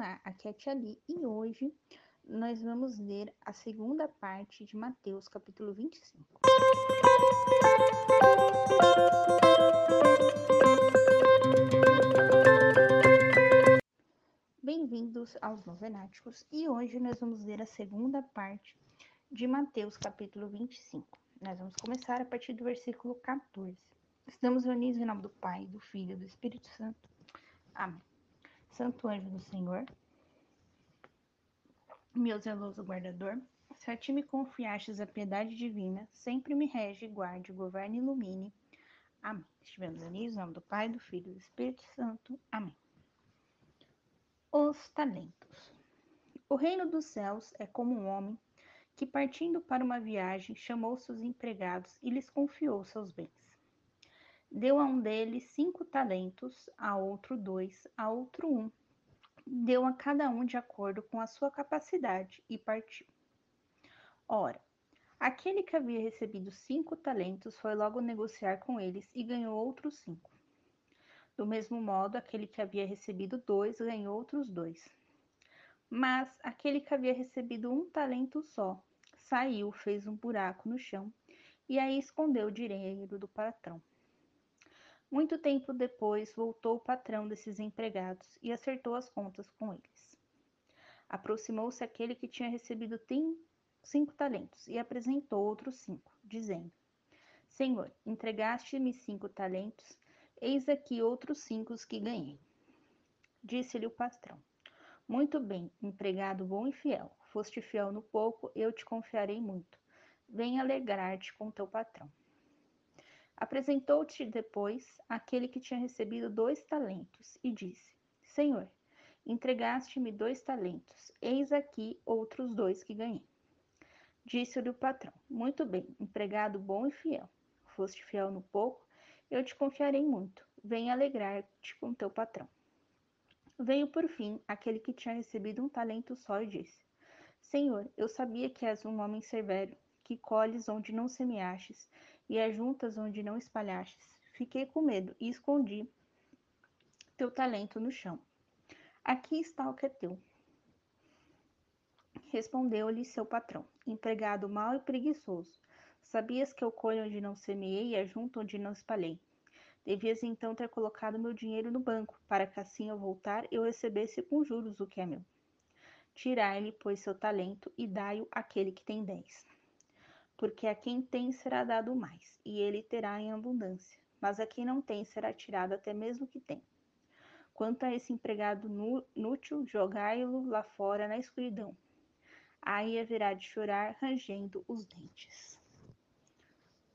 Olá, aqui é a Tia Li e hoje nós vamos ler a segunda parte de Mateus, capítulo 25. Bem-vindos aos Novenáticos e hoje nós vamos ler a segunda parte de Mateus, capítulo 25. Nós vamos começar a partir do versículo 14. Estamos reunidos em nome do Pai, do Filho e do Espírito Santo. Amém. Santo anjo do Senhor, meu zeloso guardador, se a ti me confiastes a piedade divina, sempre me rege, guarde, governe e ilumine. Amém. Estivemos unidos em nome do Pai, do Filho e do Espírito Santo. Amém. Os talentos. O reino dos céus é como um homem que, partindo para uma viagem, chamou seus empregados e lhes confiou seus bens. Deu a um deles cinco talentos, a outro dois, a outro um. Deu a cada um de acordo com a sua capacidade e partiu. Ora, aquele que havia recebido cinco talentos foi logo negociar com eles e ganhou outros cinco. Do mesmo modo, aquele que havia recebido dois ganhou outros dois. Mas aquele que havia recebido um talento só saiu, fez um buraco no chão e aí escondeu o dinheiro do patrão. Muito tempo depois, voltou o patrão desses empregados e acertou as contas com eles. Aproximou-se aquele que tinha recebido cinco talentos e apresentou outros cinco, dizendo: Senhor, entregaste-me cinco talentos, eis aqui outros cinco que ganhei. Disse-lhe o patrão: Muito bem, empregado bom e fiel. Foste fiel no pouco, eu te confiarei muito. Venha alegrar-te com teu patrão. Apresentou-te depois aquele que tinha recebido dois talentos e disse: Senhor, entregaste-me dois talentos, eis aqui outros dois que ganhei. Disse-lhe o patrão: Muito bem, empregado bom e fiel. Foste fiel no pouco, eu te confiarei muito. Venha alegrar-te com teu patrão. Veio por fim aquele que tinha recebido um talento só e disse: Senhor, eu sabia que és um homem severo, que colhes onde não semeastes e ajuntas onde não espalhastes. Fiquei com medo e escondi teu talento no chão. Aqui está o que é teu. Respondeu-lhe seu patrão, empregado mau e preguiçoso. Sabias que eu colho onde não semeei e ajunto onde não espalhei. Devias então ter colocado meu dinheiro no banco, para que assim ao voltar eu recebesse com juros o que é meu. Tirai-lhe, pois, seu talento e dai-o àquele que tem dez porque a quem tem será dado mais, e ele terá em abundância, mas a quem não tem será tirado até mesmo o que tem. Quanto a esse empregado inútil, jogai-lo lá fora na escuridão. Aí haverá de chorar, rangendo os dentes.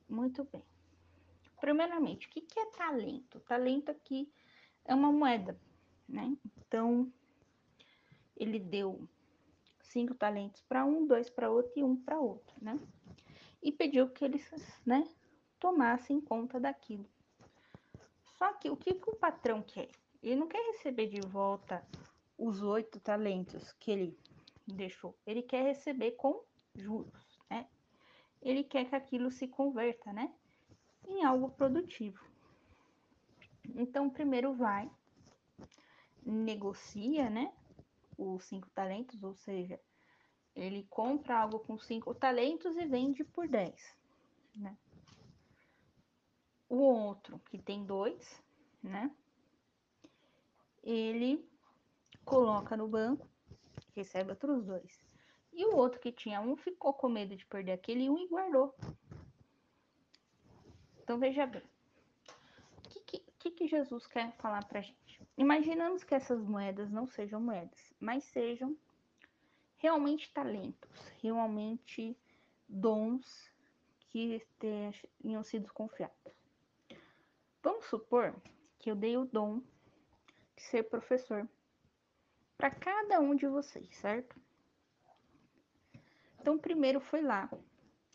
Muito bem. Primeiramente, o que é talento? Talento aqui é uma moeda, né? Então, ele deu cinco talentos para um, dois para outro e um para outro, né? E pediu que eles né, tomassem conta daquilo. Só que o que, que o patrão quer? Ele não quer receber de volta os oito talentos que ele deixou. Ele quer receber com juros, né? Ele quer que aquilo se converta, né? Em algo produtivo. Então, primeiro vai, negocia, né? Os cinco talentos, ou seja, ele compra algo com cinco talentos e vende por 10, né? O outro, que tem dois, né? Ele coloca no banco, recebe outros dois. E o outro que tinha um ficou com medo de perder aquele um e guardou. Então veja bem, o que, que, que Jesus quer falar pra gente? Imaginamos que essas moedas não sejam moedas, mas sejam realmente talentos, realmente dons que tenham sido confiados. Vamos supor que eu dei o dom de ser professor para cada um de vocês, certo? Então, primeiro foi lá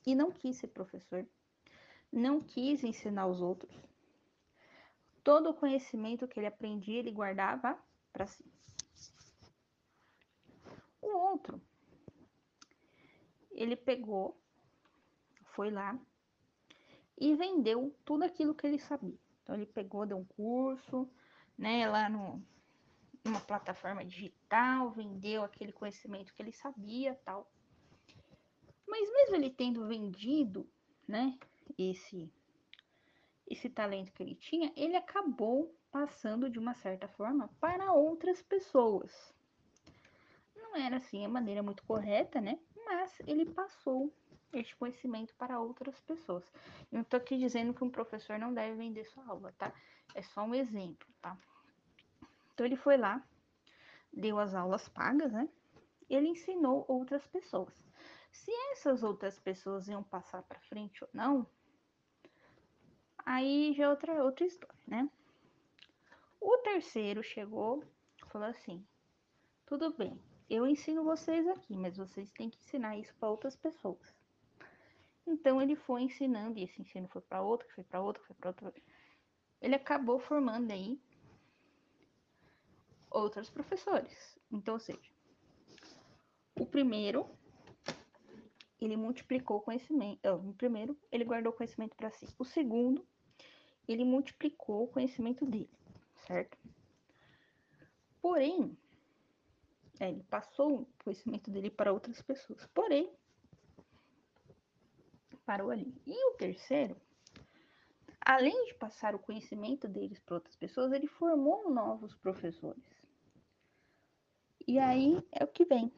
e não quis ser professor, não quis ensinar os outros. Todo o conhecimento que ele aprendia, ele guardava para si. O outro, ele pegou, foi lá e vendeu tudo aquilo que ele sabia. Então ele pegou, deu um curso, né, lá no, numa uma plataforma digital, vendeu aquele conhecimento que ele sabia, tal. Mas mesmo ele tendo vendido, né, esse esse talento que ele tinha, ele acabou passando de uma certa forma para outras pessoas. Não era assim a maneira muito correta, né? Mas ele passou este conhecimento para outras pessoas. Eu não estou aqui dizendo que um professor não deve vender sua aula, tá? É só um exemplo, tá? Então ele foi lá, deu as aulas pagas, né? Ele ensinou outras pessoas. Se essas outras pessoas iam passar para frente ou não, aí já é outra, outra história, né? O terceiro chegou, falou assim: tudo bem, eu ensino vocês aqui, mas vocês têm que ensinar isso para outras pessoas. Então ele foi ensinando, e esse ensino foi para outro, foi para outro, foi para outro. Ele acabou formando aí outros professores. Então, ou seja, o primeiro ele multiplicou o conhecimento. o primeiro, ele guardou conhecimento para si. O segundo, ele multiplicou o conhecimento dele, certo? Porém, é, ele passou o conhecimento dele para outras pessoas. Porém, parou ali. E o terceiro, além de passar o conhecimento deles para outras pessoas, ele formou novos professores. E aí é o que vem.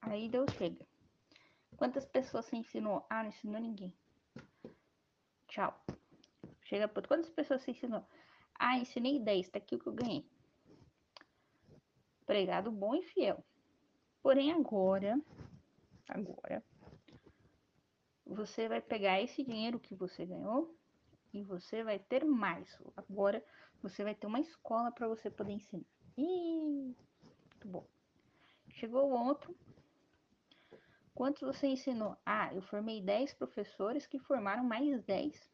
Aí Deus chega. Quantas pessoas você ensinou? Ah, não ensinou ninguém. Tchau. Chega para quantas pessoas você ensinou? Ah, ensinei 10, tá aqui o que eu ganhei. Pregado bom e fiel. Porém, agora, agora, você vai pegar esse dinheiro que você ganhou e você vai ter mais. Agora você vai ter uma escola para você poder ensinar. Ih, muito bom. Chegou o outro. Quantos você ensinou? Ah, eu formei 10 professores que formaram mais 10.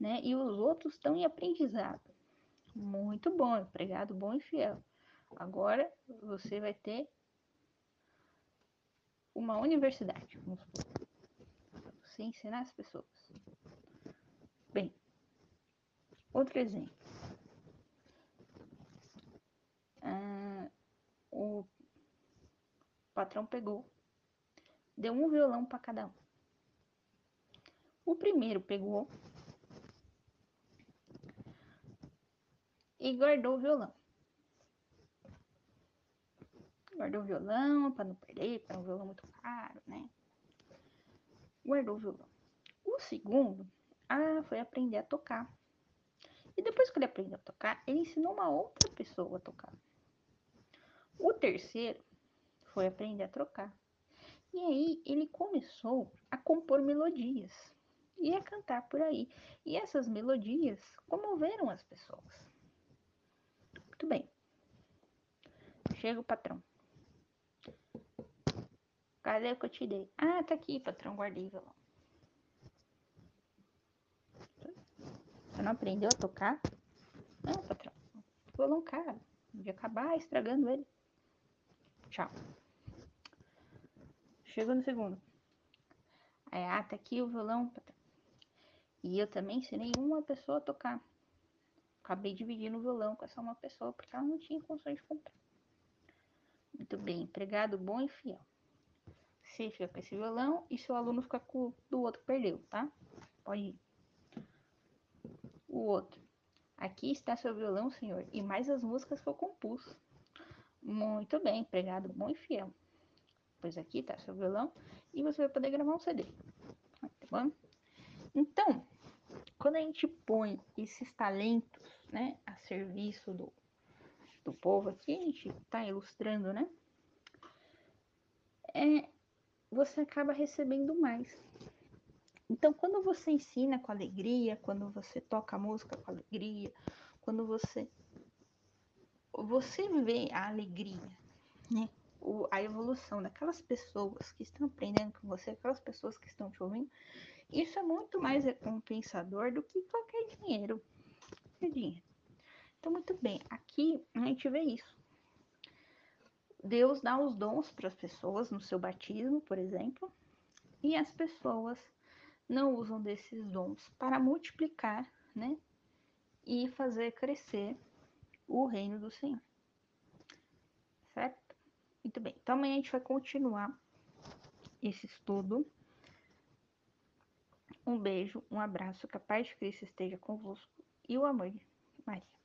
Né? E os outros estão em aprendizado. Muito bom, empregado bom e fiel. Agora você vai ter uma universidade, vamos supor você ensinar as pessoas. Bem, outro exemplo. Ah, o patrão pegou, deu um violão para cada um. O primeiro pegou e guardou o violão. Guardou o violão para não perder, para um violão muito caro, né? guardou o violão. O segundo, ah, foi aprender a tocar. E depois que ele aprendeu a tocar, ele ensinou uma outra pessoa a tocar. O terceiro foi aprender a trocar. E aí ele começou a compor melodias e a cantar por aí. E essas melodias comoveram as pessoas. Muito bem. Chega o patrão. Cadê o que eu te dei? Ah, tá aqui, patrão, guardei o violão. Você não aprendeu a tocar? Não, patrão. Violão caro. De acabar estragando ele. Tchau. Chegou no segundo. Aí, ah, tá aqui o violão, patrão. E eu também ensinei uma pessoa a tocar. Acabei dividindo o violão com essa uma pessoa porque ela não tinha condições de comprar. Muito bem, empregado bom e fiel. Você fica com esse violão e seu aluno fica com o do outro que perdeu, tá? Pode ir. O outro. Aqui está seu violão, senhor, e mais as músicas que eu compus. Muito bem, empregado bom e fiel. Pois aqui está seu violão e você vai poder gravar um CD. Tá bom? Então, quando a gente põe esses talentos, né, a serviço do, do povo aqui, a gente está ilustrando, né? É, você acaba recebendo mais. Então, quando você ensina com alegria, quando você toca a música com alegria, quando você você vê a alegria, né? O, a evolução daquelas pessoas que estão aprendendo com você, aquelas pessoas que estão te ouvindo, isso é muito mais recompensador do que qualquer dinheiro. Qualquer dinheiro. Então, muito bem, aqui a gente vê isso. Deus dá os dons para as pessoas no seu batismo, por exemplo, e as pessoas não usam desses dons para multiplicar, né? E fazer crescer o reino do Senhor. certo? Muito bem, então amanhã a gente vai continuar esse estudo. Um beijo, um abraço, que a paz de Cristo esteja convosco e o amor de Maria.